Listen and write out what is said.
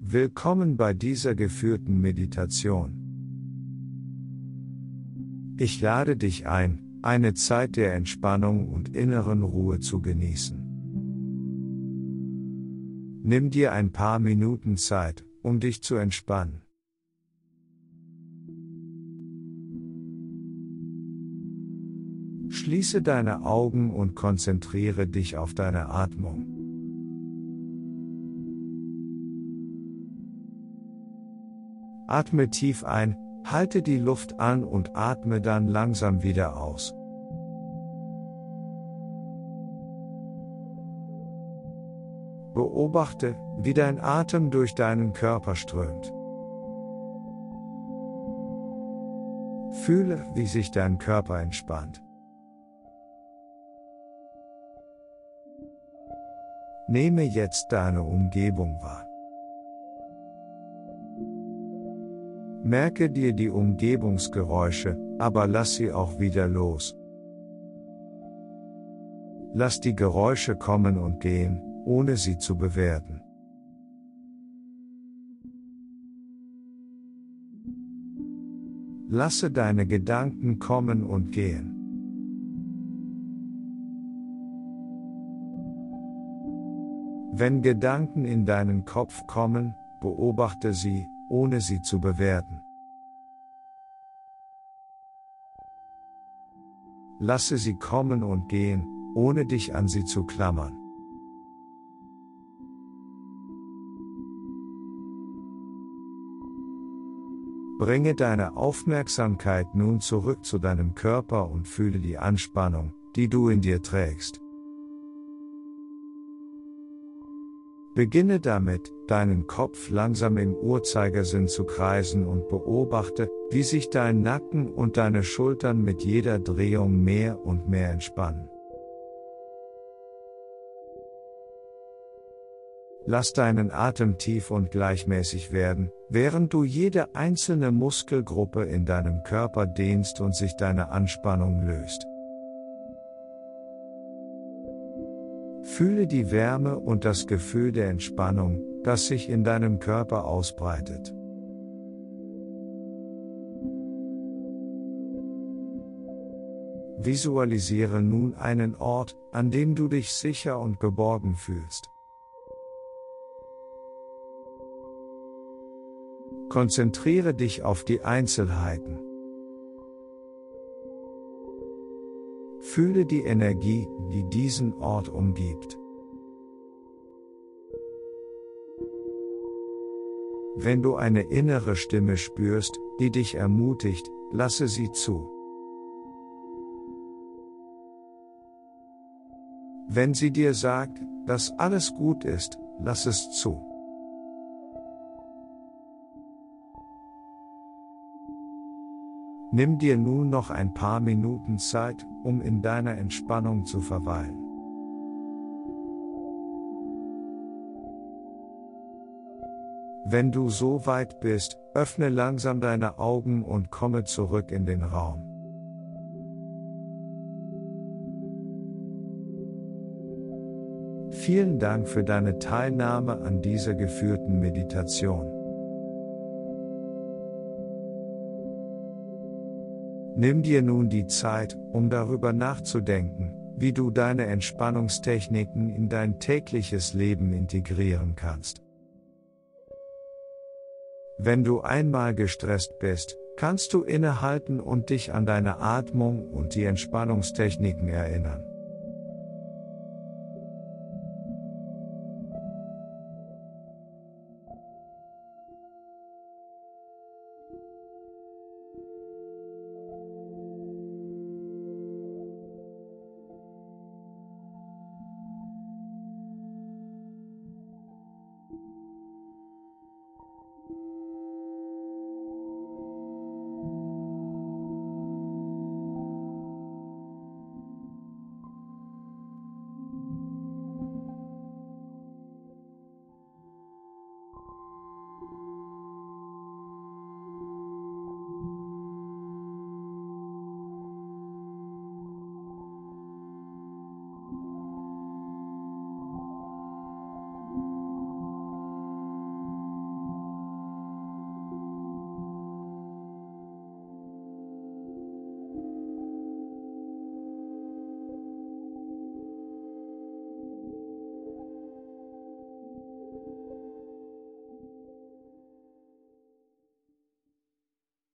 Willkommen bei dieser geführten Meditation. Ich lade dich ein, eine Zeit der Entspannung und inneren Ruhe zu genießen. Nimm dir ein paar Minuten Zeit, um dich zu entspannen. Schließe deine Augen und konzentriere dich auf deine Atmung. Atme tief ein, halte die Luft an und atme dann langsam wieder aus. Beobachte, wie dein Atem durch deinen Körper strömt. Fühle, wie sich dein Körper entspannt. Nehme jetzt deine Umgebung wahr. Merke dir die Umgebungsgeräusche, aber lass sie auch wieder los. Lass die Geräusche kommen und gehen, ohne sie zu bewerten. Lasse deine Gedanken kommen und gehen. Wenn Gedanken in deinen Kopf kommen, beobachte sie, ohne sie zu bewerten. Lasse sie kommen und gehen, ohne dich an sie zu klammern. Bringe deine Aufmerksamkeit nun zurück zu deinem Körper und fühle die Anspannung, die du in dir trägst. Beginne damit, deinen Kopf langsam im Uhrzeigersinn zu kreisen und beobachte, wie sich dein Nacken und deine Schultern mit jeder Drehung mehr und mehr entspannen. Lass deinen Atem tief und gleichmäßig werden, während du jede einzelne Muskelgruppe in deinem Körper dehnst und sich deine Anspannung löst. Fühle die Wärme und das Gefühl der Entspannung, das sich in deinem Körper ausbreitet. Visualisiere nun einen Ort, an dem du dich sicher und geborgen fühlst. Konzentriere dich auf die Einzelheiten. Fühle die Energie, die diesen Ort umgibt. Wenn du eine innere Stimme spürst, die dich ermutigt, lasse sie zu. Wenn sie dir sagt, dass alles gut ist, lass es zu. Nimm dir nun noch ein paar Minuten Zeit, um in deiner Entspannung zu verweilen. Wenn du so weit bist, öffne langsam deine Augen und komme zurück in den Raum. Vielen Dank für deine Teilnahme an dieser geführten Meditation. Nimm dir nun die Zeit, um darüber nachzudenken, wie du deine Entspannungstechniken in dein tägliches Leben integrieren kannst. Wenn du einmal gestresst bist, kannst du innehalten und dich an deine Atmung und die Entspannungstechniken erinnern.